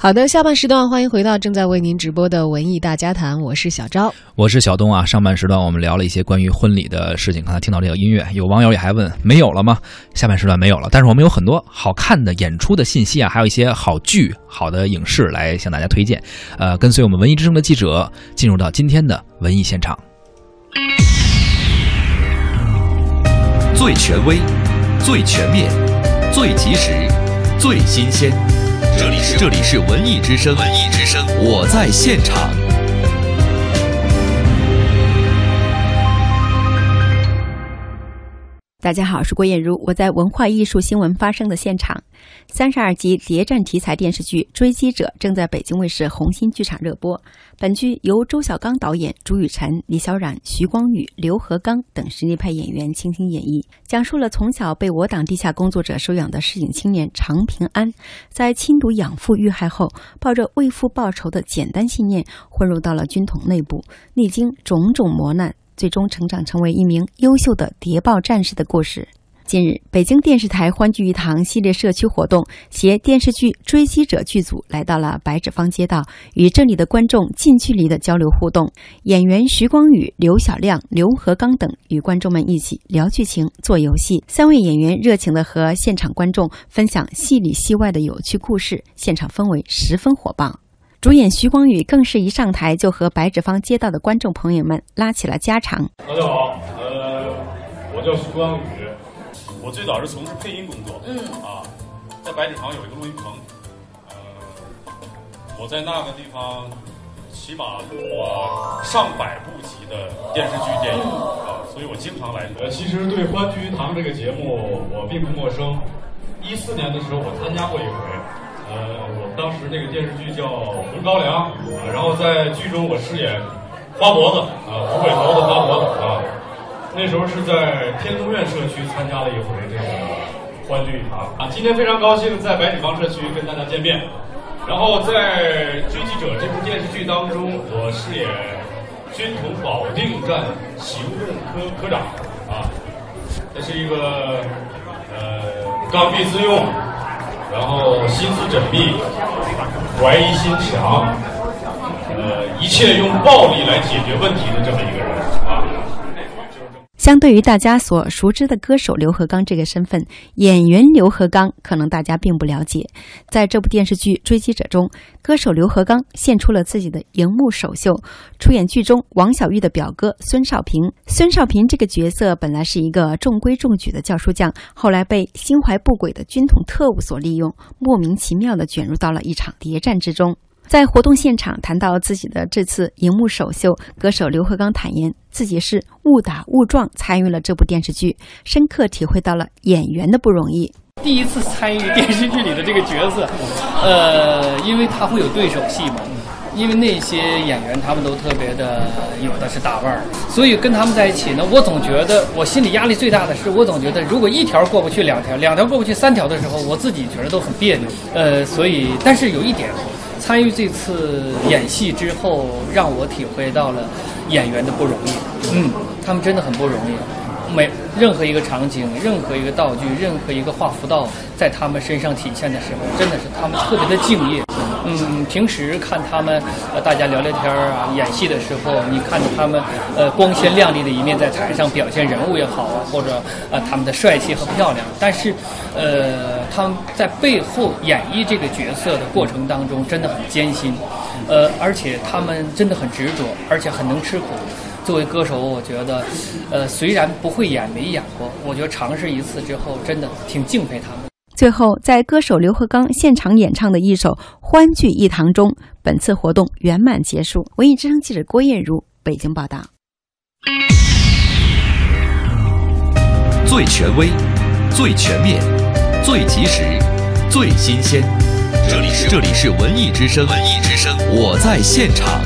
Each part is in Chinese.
好的，下半时段欢迎回到正在为您直播的文艺大家谈，我是小昭，我是小东啊。上半时段我们聊了一些关于婚礼的事情，刚才听到这个音乐，有网友也还问没有了吗？下半时段没有了，但是我们有很多好看的演出的信息啊，还有一些好剧、好的影视来向大家推荐。呃，跟随我们文艺之声的记者进入到今天的文艺现场，最权威、最全面、最及时、最新鲜。这里是这里是文艺之声，文艺之声，我在现场。大家好，我是郭艳茹，我在文化艺术新闻发生的现场。三十二集谍战题材电视剧《追击者》正在北京卫视红星剧场热播。本剧由周小刚导演，朱雨辰、李小冉、徐光宇、刘和刚等实力派演员倾情演绎，讲述了从小被我党地下工作者收养的市井青年常平安，在亲读养父遇害后，抱着为父报仇的简单信念，混入到了军统内部，历经种种磨难。最终成长成为一名优秀的谍报战士的故事。近日，北京电视台欢聚一堂系列社区活动携电视剧《追击者》剧组来到了白纸坊街道，与这里的观众近距离的交流互动。演员徐光宇、刘晓亮、刘和刚等与观众们一起聊剧情、做游戏。三位演员热情的和现场观众分享戏里戏外的有趣故事，现场氛围十分火爆。主演徐光宇更是一上台就和白纸坊街道的观众朋友们拉起了家常。大家好，呃，我叫徐光宇，我最早是从事配音工作，嗯啊，在白纸坊有一个录音棚，呃，我在那个地方起码录过上百部集的电视剧、电影啊，所以我经常来。呃，其实对《欢聚一堂》这个节目我并不陌生，一四年的时候我参加过一回。呃，我们当时那个电视剧叫《红高粱》，啊，然后在剧中我饰演花脖子啊，虎尾头的花脖子啊。那时候是在天通苑社区参加了一回这个欢聚一堂啊。今天非常高兴在白纸坊社区跟大家见面。然后在《追击者》这部电视剧当中，我饰演军统保定站行动科科长啊。这是一个呃刚愎自用。然后心思缜密，怀疑心强，呃，一切用暴力来解决问题的这么一个人啊。相对于大家所熟知的歌手刘和刚这个身份，演员刘和刚可能大家并不了解。在这部电视剧《追击者》中，歌手刘和刚献出了自己的荧幕首秀，出演剧中王小玉的表哥孙少平。孙少平这个角色本来是一个中规中矩的教书匠，后来被心怀不轨的军统特务所利用，莫名其妙地卷入到了一场谍战之中。在活动现场谈到自己的这次荧幕首秀，歌手刘和刚坦言自己是误打误撞参与了这部电视剧，深刻体会到了演员的不容易。第一次参与电视剧里的这个角色，呃，因为他会有对手戏嘛，因为那些演员他们都特别的有的是大腕儿，所以跟他们在一起呢，我总觉得我心里压力最大的是，我总觉得如果一条过不去，两条，两条过不去，三条的时候，我自己觉得都很别扭。呃，所以但是有一点。参与这次演戏之后，让我体会到了演员的不容易。嗯，他们真的很不容易。每任何一个场景、任何一个道具、任何一个画幅道，在他们身上体现的时候，真的是他们特别的敬业。嗯，平时看他们呃大家聊聊天儿啊，演戏的时候，你看着他们呃光鲜亮丽的一面在台上表现人物也好啊，或者呃他们的帅气和漂亮，但是呃他们在背后演绎这个角色的过程当中真的很艰辛，呃而且他们真的很执着，而且很能吃苦。作为歌手，我觉得呃虽然不会演没演过，我觉得尝试一次之后，真的挺敬佩他们。最后，在歌手刘和刚现场演唱的一首《欢聚一堂》中，本次活动圆满结束。文艺之声记者郭艳茹北京报道。最权威、最全面、最及时、最新鲜，这里是这里是文艺之声，文艺之声，我在现场。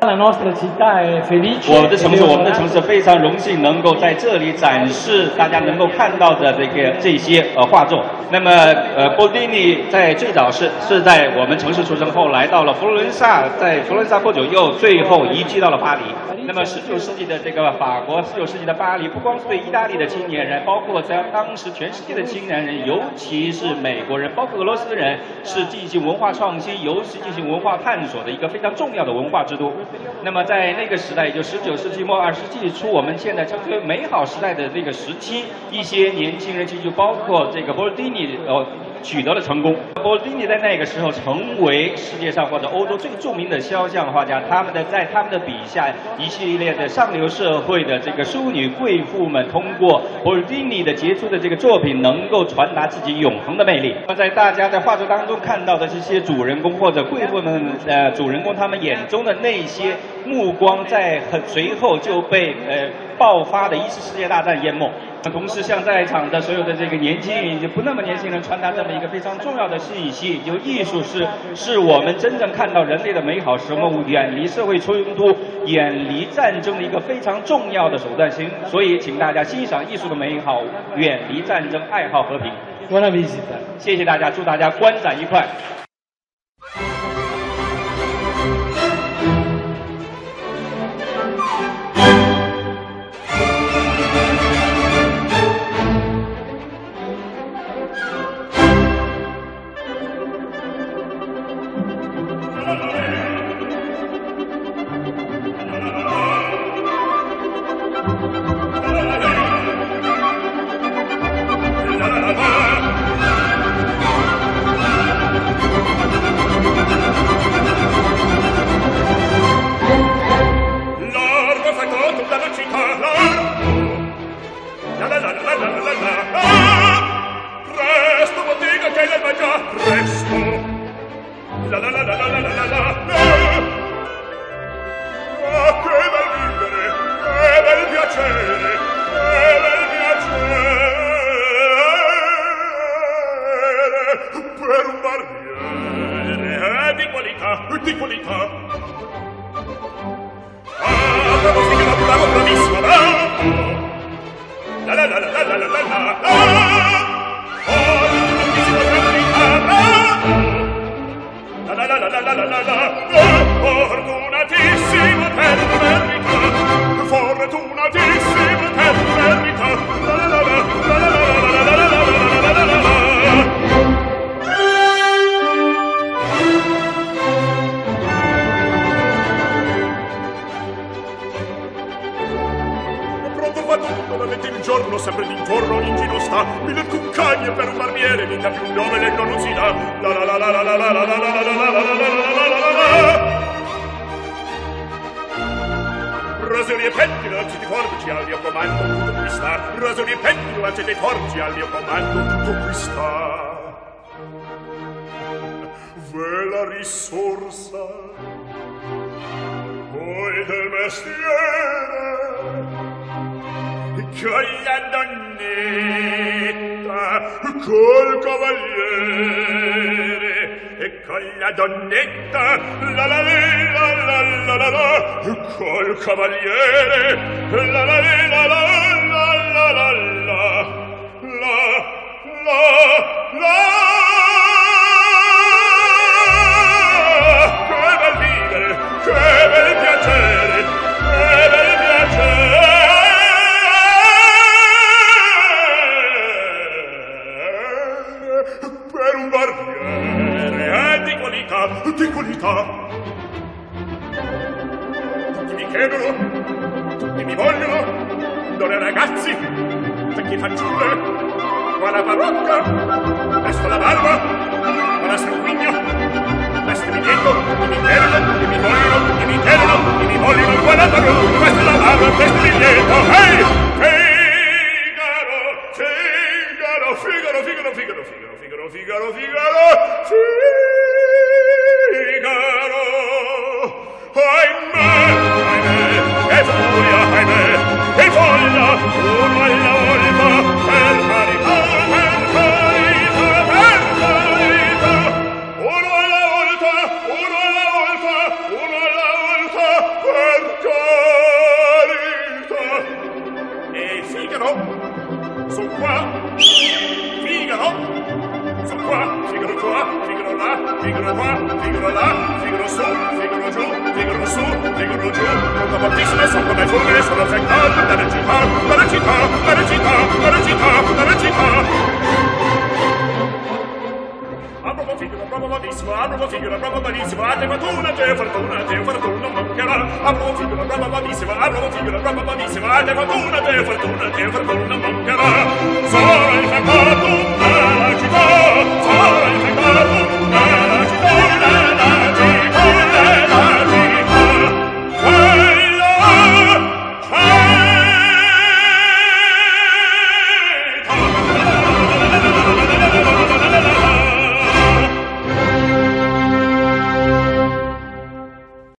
我们的城市，我们的城市非常荣幸能够在这里展示大家能够看到的这个这些呃画作。那么呃，波蒂尼在最早是是在我们城市出生，后来到了佛罗伦萨，在佛罗伦萨不久又最后移居到了巴黎。那么十九世纪的这个法国，十九世纪的巴黎，不光是对意大利的青年人，包括在当时全世界的青年人，尤其是美国人，包括俄罗斯人，是进行文化创新，尤其进行文化探索的一个非常重要的文化之都。那么在那个时代，也就十九世纪末二十世纪初，我们现在称之为美好时代的那个时期，一些年轻人其实就包括这个波尔蒂尼，呃。取得了成功。波尔丁尼在那个时候成为世界上或者欧洲最著名的肖像画家。他们的在他们的笔下，一系列的上流社会的这个淑女贵妇们，通过波尔丁尼的杰出的这个作品，能够传达自己永恒的魅力。那在大家在画作当中看到的这些主人公或者贵妇们，呃，主人公他们眼中的那些目光，在很随后就被呃爆发的一次世界大战淹没。同时，向在场的所有的这个年轻人以及不那么年轻人传达这么一个非常重要的信息：，就艺术是是我们真正看到人类的美好，使我们远离社会冲突、远离战争的一个非常重要的手段。行，所以请大家欣赏艺术的美好，远离战争，爱好和平。谢谢大家，祝大家观展愉快。giorno sempre d'intorno in giro sta mille cuccagne per un barbiere mica più nome lei non dà la la la la la la la la la la la la la la la Rasuri e petti lanci di forbici al mio comando tutto qui sta Rasuri e petti lanci di forbici al mio comando tutto qui sta Ve la risorsa voi del mestiere con la donnetta col cavaliere e con la donnetta la la la la la la la col cavaliere la la la la la la la la la la Vecchi fanciulle, guarda parrocca, presto la barba, guarda sanguigno, presto mi diego, e mi perdo, e mi vogliono, e mi chiedono, e mi vogliono, guarda parrocca, presto la barba, presto mi diego, ehi! Figaro, Figaro, Figaro, Figaro, Figaro, Figaro, Figaro, Figaro, Figaro, Figaro, Figaro, figaro qua, figaro là, figaro su, figaro giù, figaro su, figaro giù. Quanto fortissime sono come fughe, sono affettato dalla città, dalla città, dalla città, dalla città, dalla città. Apropo figaro, apropo modissimo, apropo figaro, apropo benissimo, a te fortuna, te fortuna, te fortuna mancherà. Apropo figaro, apropo modissimo, apropo figaro, apropo benissimo, a te fortuna, te fortuna, te fortuna mancherà. Sono il famoso dalla città, sono